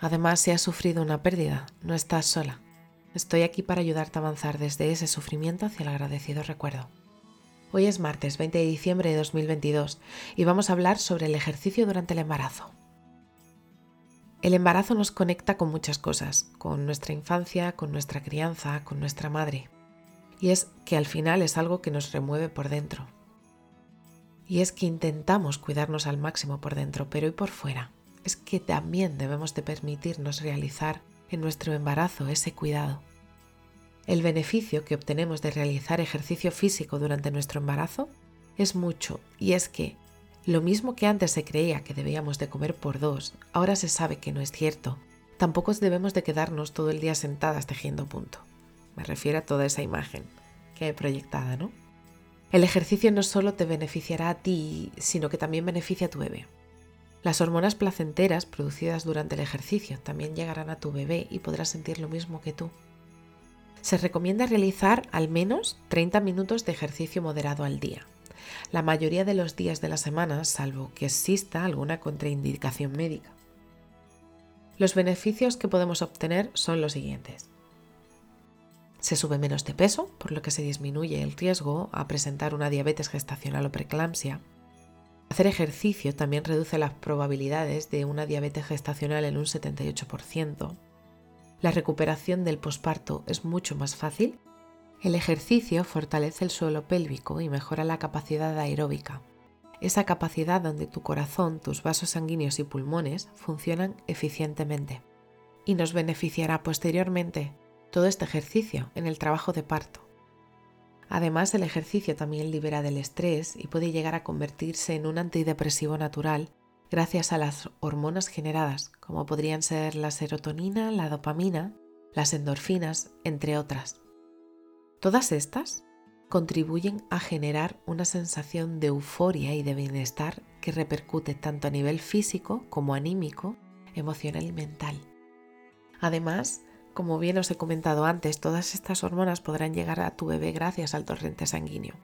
Además, si has sufrido una pérdida, no estás sola. Estoy aquí para ayudarte a avanzar desde ese sufrimiento hacia el agradecido recuerdo. Hoy es martes 20 de diciembre de 2022 y vamos a hablar sobre el ejercicio durante el embarazo. El embarazo nos conecta con muchas cosas, con nuestra infancia, con nuestra crianza, con nuestra madre. Y es que al final es algo que nos remueve por dentro. Y es que intentamos cuidarnos al máximo por dentro, pero y por fuera es que también debemos de permitirnos realizar en nuestro embarazo ese cuidado. El beneficio que obtenemos de realizar ejercicio físico durante nuestro embarazo es mucho y es que lo mismo que antes se creía que debíamos de comer por dos, ahora se sabe que no es cierto. Tampoco debemos de quedarnos todo el día sentadas tejiendo punto. Me refiero a toda esa imagen que he proyectada, ¿no? El ejercicio no solo te beneficiará a ti, sino que también beneficia a tu bebé. Las hormonas placenteras producidas durante el ejercicio también llegarán a tu bebé y podrás sentir lo mismo que tú. Se recomienda realizar al menos 30 minutos de ejercicio moderado al día. La mayoría de los días de la semana, salvo que exista alguna contraindicación médica. Los beneficios que podemos obtener son los siguientes. Se sube menos de peso, por lo que se disminuye el riesgo a presentar una diabetes gestacional o preeclampsia Hacer ejercicio también reduce las probabilidades de una diabetes gestacional en un 78%. La recuperación del posparto es mucho más fácil. El ejercicio fortalece el suelo pélvico y mejora la capacidad aeróbica, esa capacidad donde tu corazón, tus vasos sanguíneos y pulmones funcionan eficientemente. Y nos beneficiará posteriormente todo este ejercicio en el trabajo de parto. Además, el ejercicio también libera del estrés y puede llegar a convertirse en un antidepresivo natural gracias a las hormonas generadas, como podrían ser la serotonina, la dopamina, las endorfinas, entre otras. Todas estas contribuyen a generar una sensación de euforia y de bienestar que repercute tanto a nivel físico como anímico, emocional y mental. Además, como bien os he comentado antes, todas estas hormonas podrán llegar a tu bebé gracias al torrente sanguíneo.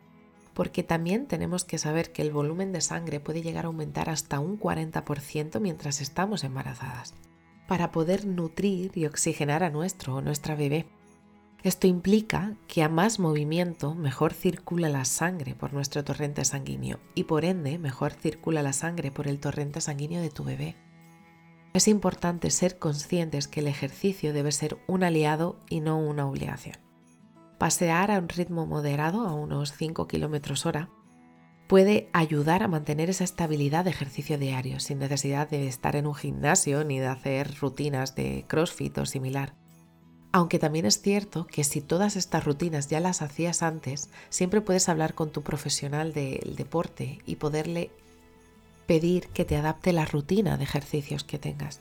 Porque también tenemos que saber que el volumen de sangre puede llegar a aumentar hasta un 40% mientras estamos embarazadas, para poder nutrir y oxigenar a nuestro o nuestra bebé. Esto implica que a más movimiento mejor circula la sangre por nuestro torrente sanguíneo y por ende mejor circula la sangre por el torrente sanguíneo de tu bebé. Es importante ser conscientes que el ejercicio debe ser un aliado y no una obligación. Pasear a un ritmo moderado, a unos 5 km hora, puede ayudar a mantener esa estabilidad de ejercicio diario, sin necesidad de estar en un gimnasio ni de hacer rutinas de CrossFit o similar. Aunque también es cierto que si todas estas rutinas ya las hacías antes, siempre puedes hablar con tu profesional del deporte y poderle pedir que te adapte la rutina de ejercicios que tengas.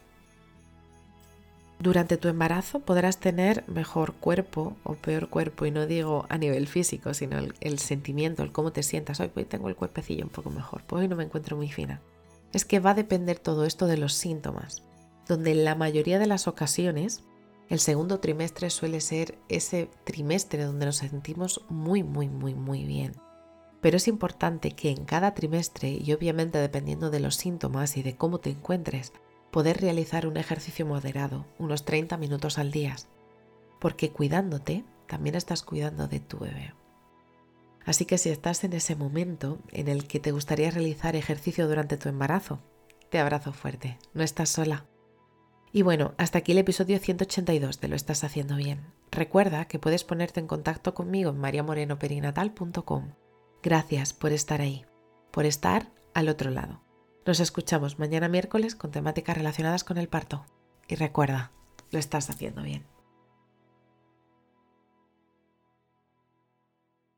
Durante tu embarazo podrás tener mejor cuerpo o peor cuerpo, y no digo a nivel físico, sino el, sentimiento, el cómo te sientas. Hoy pues tengo el cuerpecillo un poco mejor, pues hoy no me encuentro muy fina. Es que va a depender todo esto de los síntomas, donde en la mayoría de las ocasiones el segundo trimestre suele ser ese trimestre donde nos sentimos muy, muy, muy, muy bien pero es importante que en cada trimestre, y obviamente dependiendo de los síntomas y de cómo te encuentres, poder realizar un ejercicio moderado, unos 30 minutos al día, porque cuidándote, también estás cuidando de tu bebé. Así que si estás en ese momento en el que te gustaría realizar ejercicio durante tu embarazo, te abrazo fuerte, no estás sola. Y bueno, hasta aquí el episodio 182 de Lo estás haciendo bien. Recuerda que puedes ponerte en contacto conmigo en mariamorenoperinatal.com Gracias por estar ahí, por estar al otro lado. Nos escuchamos mañana miércoles con temáticas relacionadas con el parto. Y recuerda, lo estás haciendo bien.